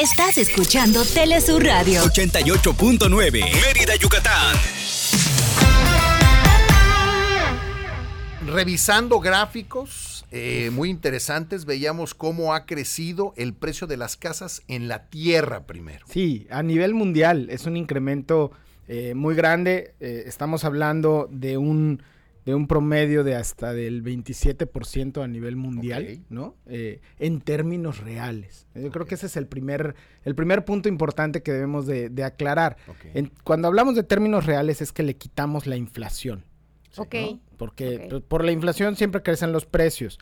Estás escuchando Telesur Radio 88.9 Mérida, Yucatán. Revisando gráficos eh, muy interesantes, veíamos cómo ha crecido el precio de las casas en la tierra primero. Sí, a nivel mundial es un incremento eh, muy grande. Eh, estamos hablando de un de un promedio de hasta del 27% a nivel mundial, ¿no? Eh, en términos reales. Yo creo que ese es el primer, el primer punto importante que debemos de, aclarar. cuando hablamos de términos reales es que le quitamos la inflación. ok. Porque por la inflación siempre crecen los precios.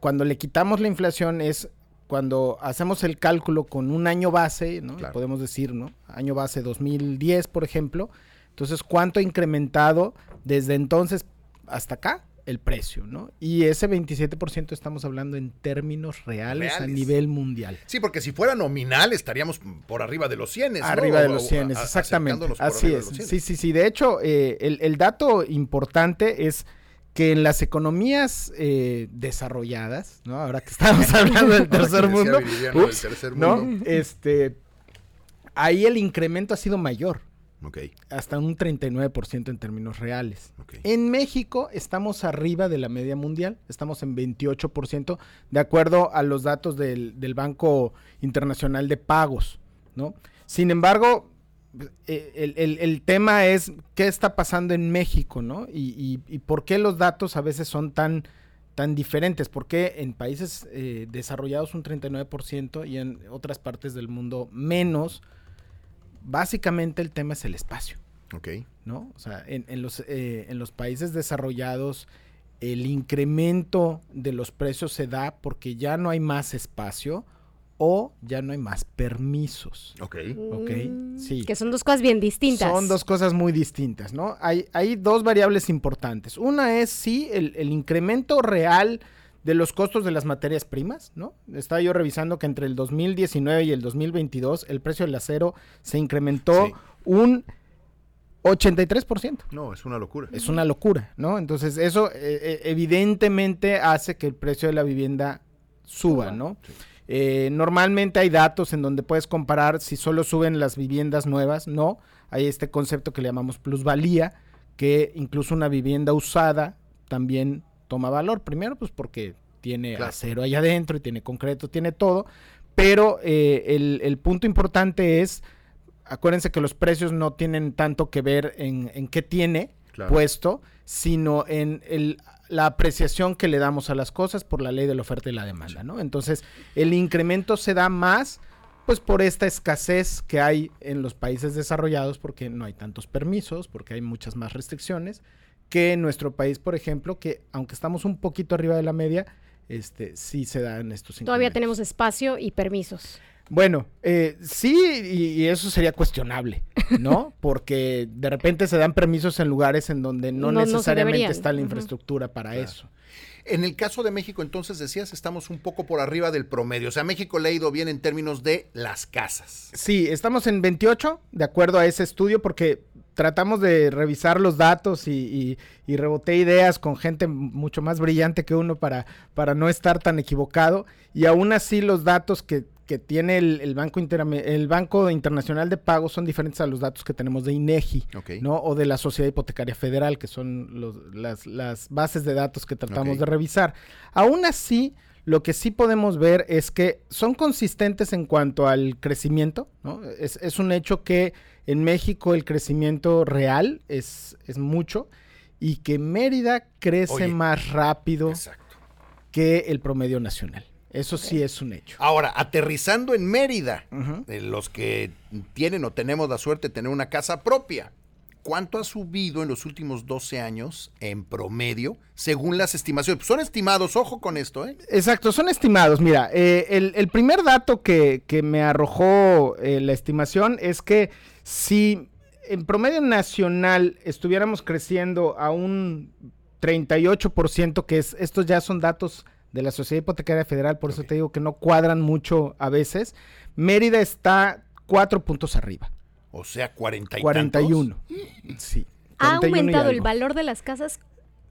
Cuando le quitamos la inflación es cuando hacemos el cálculo con un año base, ¿no? Podemos decir, ¿no? Año base 2010, por ejemplo, entonces, ¿cuánto ha incrementado desde entonces hasta acá? el precio, ¿no? Y ese 27% estamos hablando en términos reales, a nivel mundial. Sí, porque si fuera nominal estaríamos por arriba de los 100. Arriba de los 100, exactamente. Así es. Sí, sí, sí. De hecho, eh, el, dato importante es que en las economías eh, desarrolladas, ¿no? Ahora que estamos hablando del tercer mundo, ¿no? Este, ahí el incremento ha sido mayor. Hasta un 39% en términos reales. En México estamos arriba de la media mundial, estamos en 28%, de acuerdo a los datos del, Banco Internacional de Pagos, ¿no? Sin embargo, eh, el, tema es qué está pasando en México, ¿no? Y, por qué los datos a veces son tan, tan diferentes. ¿Por qué en países eh, desarrollados un 39% y en otras partes del mundo menos? Básicamente el tema es el espacio. Ok. ¿No? O sea, en, los, eh, en los países desarrollados el incremento de los precios se da porque ya no hay más espacio o ya no hay más permisos. Ok. Ok, mm, sí. Que son dos cosas bien distintas. Son dos cosas muy distintas, ¿no? Hay, hay dos variables importantes. Una es, sí, el, el incremento real de los costos de las materias primas, ¿no? Estaba yo revisando que entre el 2019 y el 2022 el precio del acero se incrementó un 83%. No, es una locura. Es una locura, ¿no? Entonces eso eh, eh, evidentemente hace que el precio de la vivienda suba, ¿no? Eh, normalmente hay datos en donde puedes comparar si solo suben las viviendas nuevas, no. Hay este concepto que le llamamos plusvalía, que incluso una vivienda usada también toma valor. Primero, pues porque tiene acero allá adentro y tiene concreto, tiene todo. Pero eh, el, punto importante es, acuérdense que los precios no tienen tanto que ver en, qué tiene puesto, sino en el, la apreciación que le damos a las cosas por la ley de la oferta y la demanda, ¿no? Entonces, el incremento se da más pues por esta escasez que hay en los países desarrollados porque no hay tantos permisos, porque hay muchas más restricciones que en nuestro país, por ejemplo, que aunque estamos un poquito arriba de la media, este, sí se dan estos Todavía tenemos espacio y permisos. Bueno, eh, sí, y, eso sería cuestionable, ¿no? Porque de repente se dan permisos en lugares en donde no, necesariamente está la infraestructura para eso. En el caso de México, entonces decías, estamos un poco por arriba del promedio. O sea, México le ha ido bien en términos de las casas. Sí, estamos en 28, de acuerdo a ese estudio, porque tratamos de revisar los datos y, reboté ideas con gente mucho más brillante que uno para, para no estar tan equivocado. Y aún así los datos que, tiene el, Banco el Banco Internacional de Pagos son diferentes a los datos que tenemos de INEGI, ¿no? O de la Sociedad Hipotecaria Federal, que son las, bases de datos que tratamos de revisar. Aún así, lo que sí podemos ver es que son consistentes en cuanto al crecimiento, ¿no? Es, es un hecho que en México el crecimiento real es, es mucho y que Mérida crece más rápido que el promedio nacional. Eso sí es un hecho. Ahora, aterrizando en Mérida, los que tienen o tenemos la suerte de tener una casa propia, ¿cuánto ha subido en los últimos 12 años en promedio, según las estimaciones? Son estimados, ojo con esto, ¿eh? Exacto, son estimados. Mira, eh, el, primer dato que, me arrojó eh, la estimación es que si en promedio nacional estuviéramos creciendo a un 38%, que es, estos ya son datos de la Sociedad Hipotecaria Federal, por eso te digo que no cuadran mucho a veces, Mérida está cuatro puntos arriba. O sea, 40 y 41. Sí. ha aumentado el valor de las casas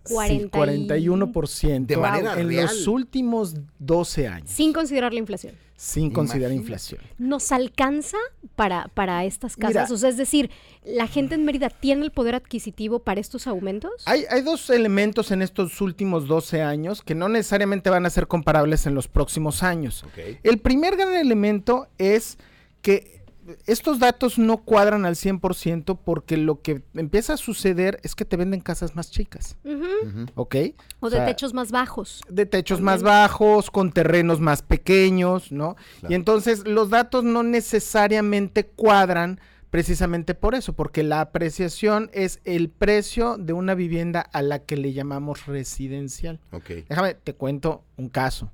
40 41% de manera en los últimos 12 años. Sin considerar la inflación. Sin considerar Imagínate. inflación. ¿Nos alcanza para, para estas casas? Mira. o sea, es decir, ¿la gente en Mérida tiene el poder adquisitivo para estos aumentos? Hay, hay dos elementos en estos últimos 12 años que no necesariamente van a ser comparables en los próximos años. El primer gran elemento es que estos datos no cuadran al 100% porque lo que empieza a suceder es que te venden casas más chicas, Ujú. ¿ok? O de sea, techos más bajos. de techos más bajos, con terrenos más pequeños, ¿no? Y entonces los datos no necesariamente cuadran precisamente por eso, porque la apreciación es el precio de una vivienda a la que le llamamos residencial. Ok. Déjame, te cuento un caso.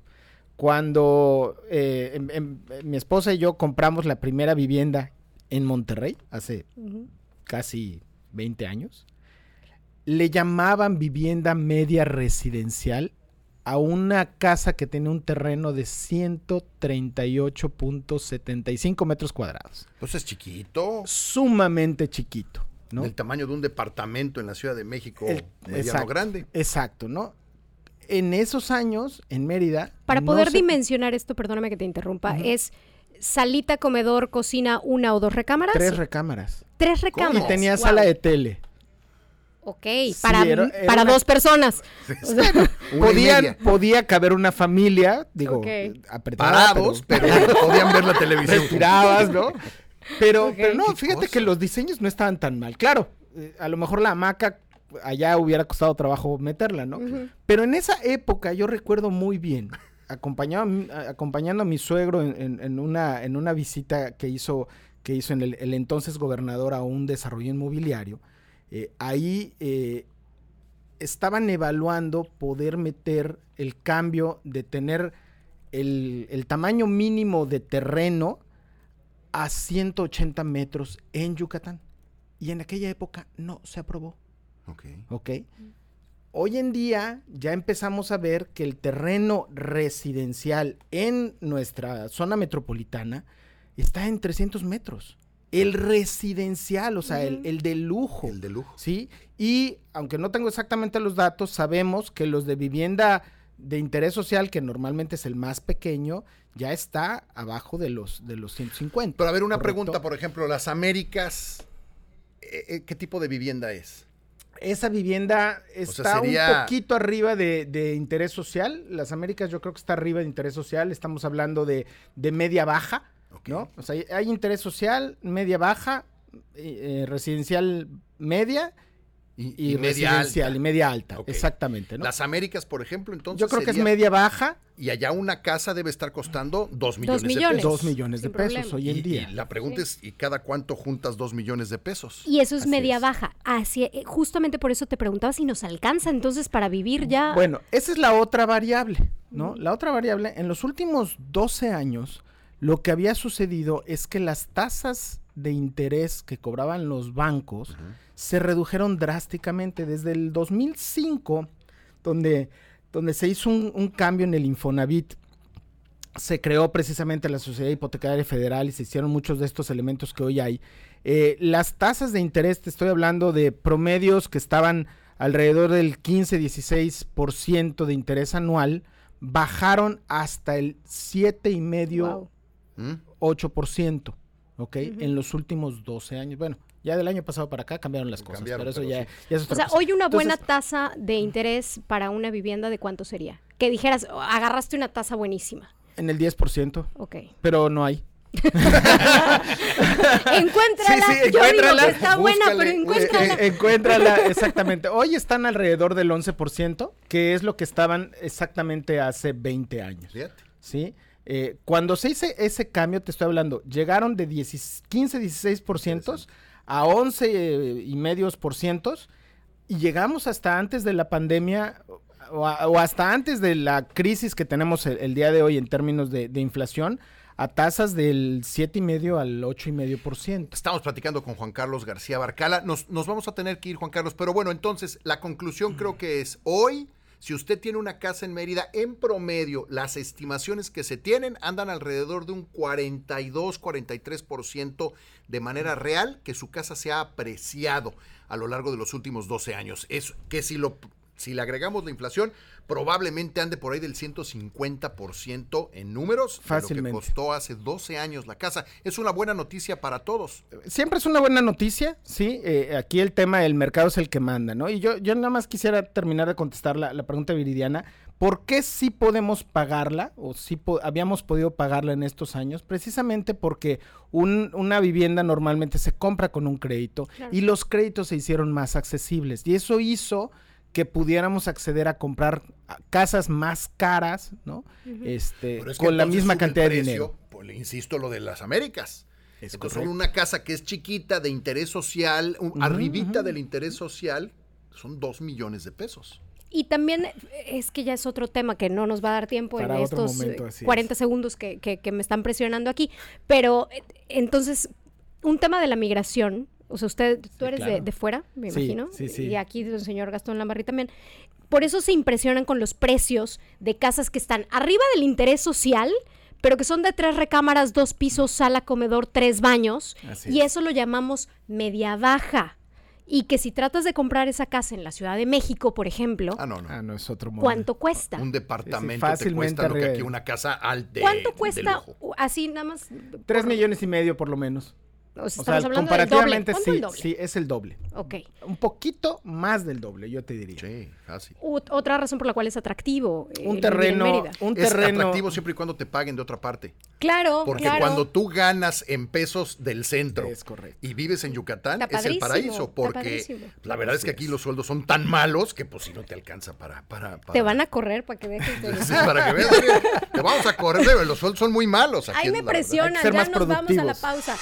Cuando eh, em- em- mi esposa y yo compramos la primera vivienda en Monterrey, hace casi 20 años, le llamaban vivienda media residencial a una casa que tenía un terreno de 138.75 metros cuadrados. Pues es chiquito. Sumamente chiquito, ¿no? Del tamaño de un departamento en la Ciudad de México El- mediano exacto, grande. Exacto, ¿no? En esos años, en Mérida... Para no poder se- dimensionar esto, perdóname que te interrumpa, es salita, comedor, cocina, una o dos recámaras. Tres recámaras. Tres Y recámaras. tenía Wow. sala de tele. Ok, Sí, para, era- era para una- dos personas. O sea, Una y Podían, podía caber una familia, digo, Ok. apretada, Parados, pero, podían ver la televisión. respirabas, ¿no? Pero, pero no, fíjate cosa. que los diseños no estaban tan mal. Claro, eh, a lo mejor la hamaca allá hubiera costado trabajo meterla, ¿no? Pero en esa época yo recuerdo muy bien, acompañaba a mi- a- acompañando a mi suegro en, en- en una, en una visita que hizo, que hizo en el, el entonces gobernador a un desarrollo inmobiliario. eh, ahí eh, estaban evaluando poder meter el cambio de tener el, el tamaño mínimo de terreno a 180 metros en Yucatán. Y en aquella época no se aprobó, Ok. ¿ok? Hoy en día ya empezamos a ver que el terreno residencial en nuestra zona metropolitana está en 300 metros. El residencial, o sea, el, el de lujo. El de lujo. ¿sí? Y aunque no tengo exactamente los datos, sabemos que los de vivienda de interés social, que normalmente es el más pequeño, ya está abajo de los, de los 150. Pero a ver, una ¿correcto? pregunta, por ejemplo, las Américas, eh, eh, ¿qué tipo de vivienda es? Esa vivienda está sería- un poquito arriba de, de interés social. Las Américas yo creo que está arriba de interés social. Estamos hablando de, de media baja. ¿no? O sea, hay- hay interés social, media baja, eh, eh, residencial media Y, y, y media residencial alta. y media alta. Ok. Exactamente, ¿no? Las Américas, por ejemplo, entonces. Yo creo que es media baja, Y allá una casa debe estar costando dos millones, millones. de pesos. dos millones de Sin pesos problema. hoy en Y- día. Y la pregunta es, ¿y cada cuánto juntas dos millones de pesos? Y eso es Así media es. baja. Así, eh, justamente por eso te preguntaba si nos alcanza entonces para vivir ya. Bueno, esa es la otra variable, ¿no? La otra variable, en los últimos 12 años, lo que había sucedido es que las tasas de interés que cobraban los bancos se redujeron drásticamente desde el 2005, donde, donde se hizo un, un cambio en el Infonavit. Se creó precisamente la Sociedad Hipotecaria Federal y se hicieron muchos de estos elementos que hoy hay. Eh, las tasas de interés, te estoy hablando de promedios que estaban alrededor del 15-16% de interés anual, bajaron hasta el 7,5%. Wow. ¿Mm? 8%, ¿ok? En los últimos 12 años. Bueno, ya del año pasado para acá cambiaron las cosas, Cambiaron, pero eso pero ya, sí. ya es O sea, cosa. hoy una buena tasa de interés para una vivienda, ¿de cuánto sería? Que dijeras, "Oh, agarraste una tasa buenísima. En el 10%, Ok. pero no hay. Encuéntrala. Sí, sí, Yo digo que está buena, pero Eh, encuéntrala. eh, encuéntrala, exactamente. Hoy están alrededor del 11%, que es lo que estaban exactamente hace 20 años. Fíjate. ¿sí? Eh, cuando se hizo ese cambio, te estoy hablando, llegaron de 10 15, 16% a 11 eh, y medios por y llegamos hasta antes de la pandemia o, a- o hasta antes de la crisis que tenemos el, el día de hoy en términos de, de inflación a tasas del 7 y medio al 8 y medio por ciento. Estamos platicando con Juan Carlos García Barcala. Nos, nos vamos a tener que ir, Juan Carlos. Pero bueno, entonces, la conclusión creo que es hoy. Si usted tiene una casa en Mérida, en promedio, las estimaciones que se tienen andan alrededor de un 42, 43% de manera real que su casa se ha apreciado a lo largo de los últimos 12 años. Es que si lo Si le agregamos la inflación, probablemente ande por ahí del 150% en números Fácilmente. de lo que costó hace 12 años la casa. Es una buena noticia para todos. Siempre es una buena noticia, sí. eh, aquí el tema del mercado es el que manda, ¿no? Y yo, yo nada más quisiera terminar de contestar la, la pregunta viridiana. ¿Por qué sí podemos pagarla o sí po- habíamos podido pagarla en estos años? Precisamente porque un- una vivienda normalmente se compra con un crédito Claro. y los créditos se hicieron más accesibles. Y eso hizo que pudiéramos acceder a comprar casas más caras, ¿no? Este, Pero es que con la misma cantidad de dinero. pues, le insisto lo de las Américas. Es Entonces correcto. una casa que es chiquita de interés social, un- arribita del interés social, son dos millones de pesos. Y también eh, es que ya es otro tema que no nos va a dar tiempo Para en estos momento, eh, así es. 40 segundos que, que- que me están presionando aquí. Pero eh, entonces, un tema de la migración, o sea, usted, tú eres de, claro. de fuera, me Sí, imagino, sí, sí. y aquí el señor Gastón Lambarri también. Por eso se impresionan con los precios de casas que están arriba del interés social, pero que son de tres recámaras, dos pisos, sala, comedor, tres baños, Así y es. eso lo llamamos media baja. Y que si tratas de comprar esa casa en la Ciudad de México, por ejemplo, Ah, no, no. Ah, no, es otro mundo. ¿Cuánto cuesta? Un departamento te fácilmente cuesta lo que aquí una casa alta. ¿Cuánto cuesta así nada más? Tres por- millones y medio por lo menos. O sea, O sea, estamos hablando del doble. comparativamente ¿Cuánto sí, el doble? sí, es el doble. Ok. Un poquito más del doble, yo te diría. Sí. U- otra razón por la cual es atractivo. eh, Un terreno, un Es terreno. atractivo siempre y cuando te paguen de otra parte. Claro, Porque claro. cuando tú ganas en pesos del centro Es correcto. y vives en Yucatán, es el paraíso. Porque la verdad es que aquí los sueldos son tan malos que pues si no te alcanza para... para, para- Te van a correr para que dejes de... Sí, para que veas, oye, te vamos a correr, los sueldos son muy malos. aquí Ahí es me ser ya nos vamos a la pausa.